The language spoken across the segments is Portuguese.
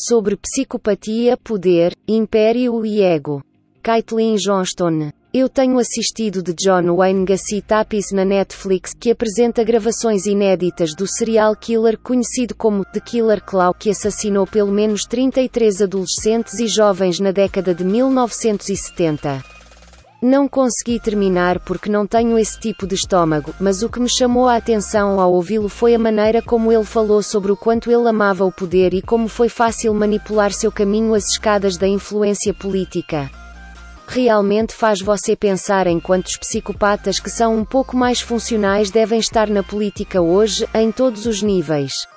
Sobre psicopatia, poder, império e ego. Caitlin Johnston. Eu tenho assistido de John Wayne Gacy Tapis na Netflix, que apresenta gravações inéditas do serial killer conhecido como The Killer Claw, que assassinou pelo menos 33 adolescentes e jovens na década de 1970. Não consegui terminar porque não tenho esse tipo de estômago, mas o que me chamou a atenção ao ouvi-lo foi a maneira como ele falou sobre o quanto ele amava o poder e como foi fácil manipular seu caminho às escadas da influência política realmente faz você pensar em quantos psicopatas que são um pouco mais funcionais devem estar na política hoje, em todos os níveis.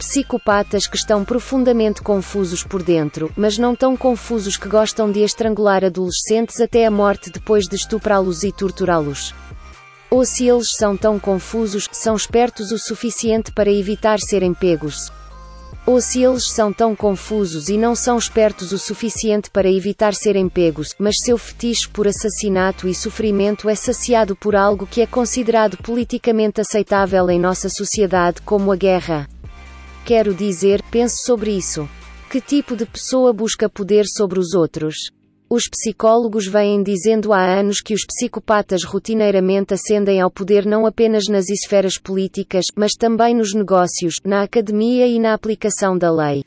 Psicopatas que estão profundamente confusos por dentro, mas não tão confusos que gostam de estrangular adolescentes até a morte depois de estuprá-los e torturá-los. Ou se eles são tão confusos, são espertos o suficiente para evitar serem pegos. Ou se eles são tão confusos e não são espertos o suficiente para evitar serem pegos, mas seu fetiche por assassinato e sofrimento é saciado por algo que é considerado politicamente aceitável em nossa sociedade como a guerra. Quero dizer, pense sobre isso. Que tipo de pessoa busca poder sobre os outros? Os psicólogos vêm dizendo há anos que os psicopatas rotineiramente ascendem ao poder não apenas nas esferas políticas, mas também nos negócios, na academia e na aplicação da lei.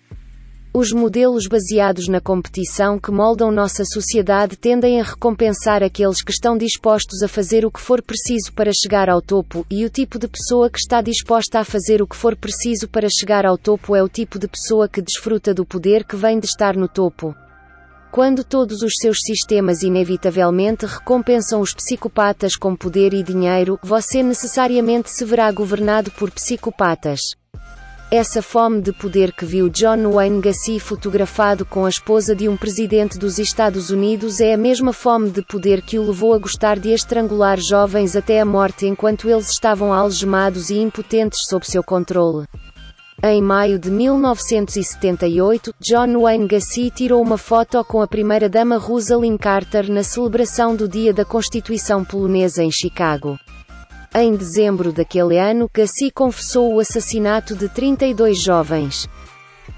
Os modelos baseados na competição que moldam nossa sociedade tendem a recompensar aqueles que estão dispostos a fazer o que for preciso para chegar ao topo, e o tipo de pessoa que está disposta a fazer o que for preciso para chegar ao topo é o tipo de pessoa que desfruta do poder que vem de estar no topo. Quando todos os seus sistemas inevitavelmente recompensam os psicopatas com poder e dinheiro, você necessariamente se verá governado por psicopatas. Essa fome de poder que viu John Wayne Gacy fotografado com a esposa de um presidente dos Estados Unidos é a mesma fome de poder que o levou a gostar de estrangular jovens até a morte enquanto eles estavam algemados e impotentes sob seu controle. Em maio de 1978, John Wayne Gacy tirou uma foto com a primeira-dama Rosalind Carter na celebração do Dia da Constituição Polonesa em Chicago. Em dezembro daquele ano, Gacy confessou o assassinato de 32 jovens.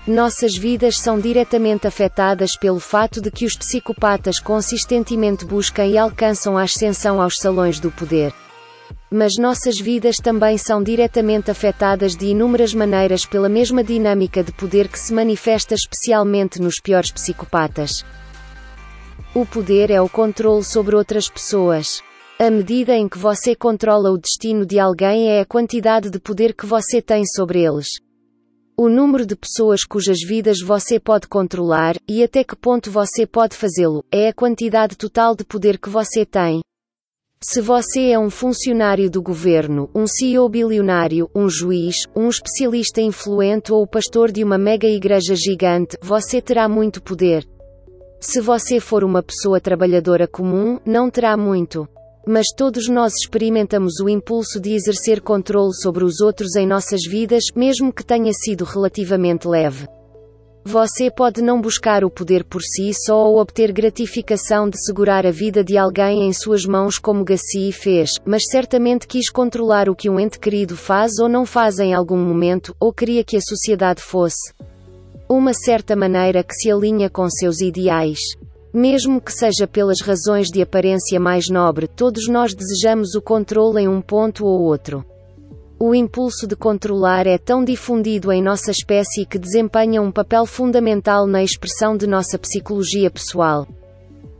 Nossas vidas são diretamente afetadas pelo fato de que os psicopatas consistentemente buscam e alcançam a ascensão aos salões do poder. Mas nossas vidas também são diretamente afetadas de inúmeras maneiras pela mesma dinâmica de poder que se manifesta especialmente nos piores psicopatas. O poder é o controle sobre outras pessoas. A medida em que você controla o destino de alguém é a quantidade de poder que você tem sobre eles. O número de pessoas cujas vidas você pode controlar, e até que ponto você pode fazê-lo, é a quantidade total de poder que você tem. Se você é um funcionário do governo, um CEO bilionário, um juiz, um especialista influente ou o pastor de uma mega igreja gigante, você terá muito poder. Se você for uma pessoa trabalhadora comum, não terá muito. Mas todos nós experimentamos o impulso de exercer controle sobre os outros em nossas vidas, mesmo que tenha sido relativamente leve. Você pode não buscar o poder por si só ou obter gratificação de segurar a vida de alguém em suas mãos como Gassi fez, mas certamente quis controlar o que um ente querido faz ou não faz em algum momento, ou queria que a sociedade fosse. Uma certa maneira que se alinha com seus ideais. Mesmo que seja pelas razões de aparência mais nobre, todos nós desejamos o controle em um ponto ou outro. O impulso de controlar é tão difundido em nossa espécie que desempenha um papel fundamental na expressão de nossa psicologia pessoal.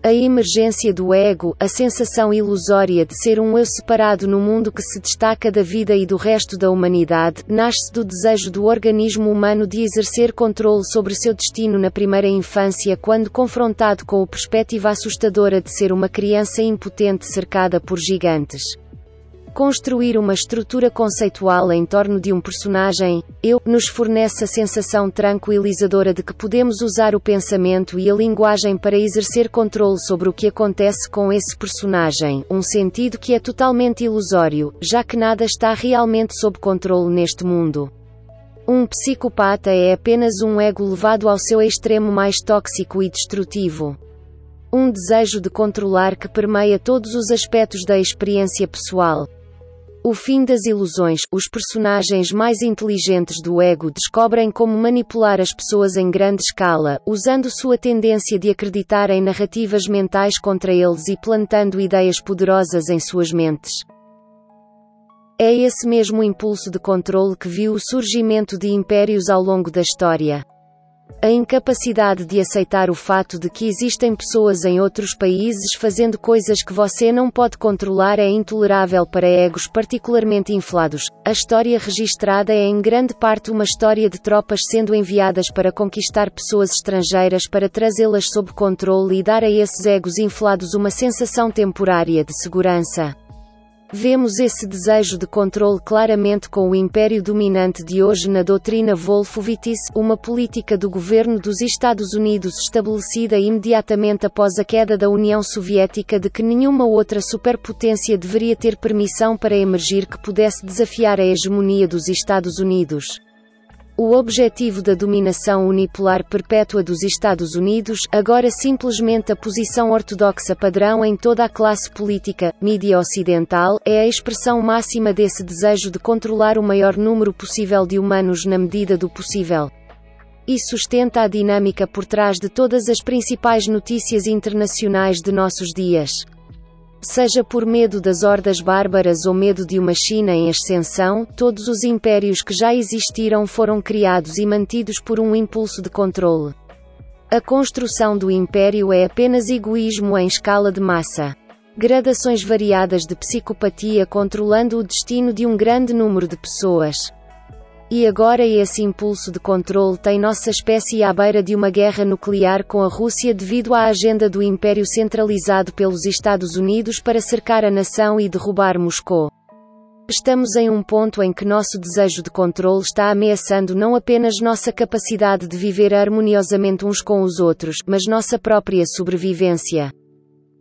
A emergência do ego, a sensação ilusória de ser um eu separado no mundo que se destaca da vida e do resto da humanidade, nasce do desejo do organismo humano de exercer controle sobre seu destino na primeira infância quando confrontado com a perspectiva assustadora de ser uma criança impotente cercada por gigantes. Construir uma estrutura conceitual em torno de um personagem, eu, nos fornece a sensação tranquilizadora de que podemos usar o pensamento e a linguagem para exercer controle sobre o que acontece com esse personagem, um sentido que é totalmente ilusório, já que nada está realmente sob controle neste mundo. Um psicopata é apenas um ego levado ao seu extremo mais tóxico e destrutivo. Um desejo de controlar que permeia todos os aspectos da experiência pessoal. O fim das ilusões. Os personagens mais inteligentes do ego descobrem como manipular as pessoas em grande escala, usando sua tendência de acreditar em narrativas mentais contra eles e plantando ideias poderosas em suas mentes. É esse mesmo impulso de controle que viu o surgimento de impérios ao longo da história. A incapacidade de aceitar o fato de que existem pessoas em outros países fazendo coisas que você não pode controlar é intolerável para egos particularmente inflados. A história registrada é em grande parte uma história de tropas sendo enviadas para conquistar pessoas estrangeiras para trazê-las sob controle e dar a esses egos inflados uma sensação temporária de segurança. Vemos esse desejo de controle claramente com o império dominante de hoje na doutrina Wolfowitz, uma política do governo dos Estados Unidos estabelecida imediatamente após a queda da União Soviética de que nenhuma outra superpotência deveria ter permissão para emergir que pudesse desafiar a hegemonia dos Estados Unidos. O objetivo da dominação unipolar perpétua dos Estados Unidos, agora simplesmente a posição ortodoxa padrão em toda a classe política, mídia ocidental, é a expressão máxima desse desejo de controlar o maior número possível de humanos na medida do possível. E sustenta a dinâmica por trás de todas as principais notícias internacionais de nossos dias. Seja por medo das hordas bárbaras ou medo de uma China em ascensão, todos os impérios que já existiram foram criados e mantidos por um impulso de controle. A construção do império é apenas egoísmo em escala de massa. Gradações variadas de psicopatia controlando o destino de um grande número de pessoas. E agora esse impulso de controle tem nossa espécie à beira de uma guerra nuclear com a Rússia devido à agenda do império centralizado pelos Estados Unidos para cercar a nação e derrubar Moscou. Estamos em um ponto em que nosso desejo de controle está ameaçando não apenas nossa capacidade de viver harmoniosamente uns com os outros, mas nossa própria sobrevivência.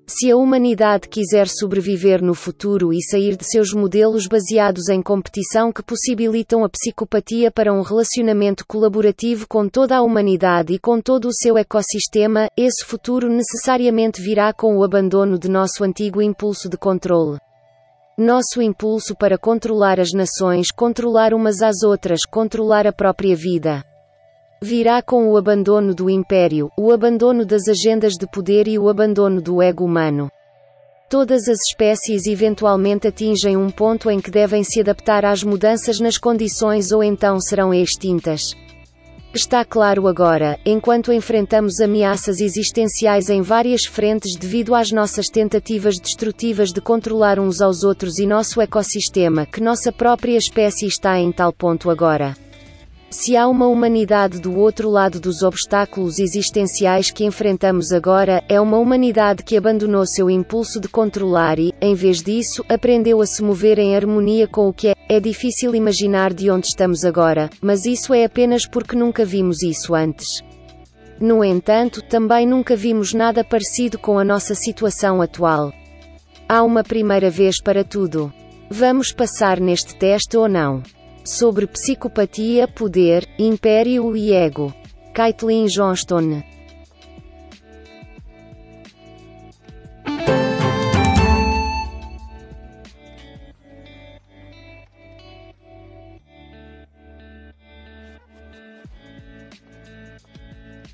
Se a humanidade quiser sobreviver no futuro e sair de seus modelos baseados em competição que possibilitam a psicopatia para um relacionamento colaborativo com toda a humanidade e com todo o seu ecossistema, esse futuro necessariamente virá com o abandono de nosso antigo impulso de controle. Nosso impulso para controlar as nações, controlar umas às outras, controlar a própria vida virá com o abandono do império, o abandono das agendas de poder e o abandono do ego humano. Todas as espécies eventualmente atingem um ponto em que devem se adaptar às mudanças nas condições ou então serão extintas. Está claro agora, enquanto enfrentamos ameaças existenciais em várias frentes devido às nossas tentativas destrutivas de controlar uns aos outros e nosso ecossistema, que nossa própria espécie está em tal ponto agora. Se há uma humanidade do outro lado dos obstáculos existenciais que enfrentamos agora, é uma humanidade que abandonou seu impulso de controlar e, em vez disso, aprendeu a se mover em harmonia com o que é. É difícil imaginar de onde estamos agora, mas isso é apenas porque nunca vimos isso antes. No entanto, também nunca vimos nada parecido com a nossa situação atual. Há uma primeira vez para tudo. Vamos passar neste teste ou não? Sobre psicopatia, poder, império e ego. Caitlin Johnston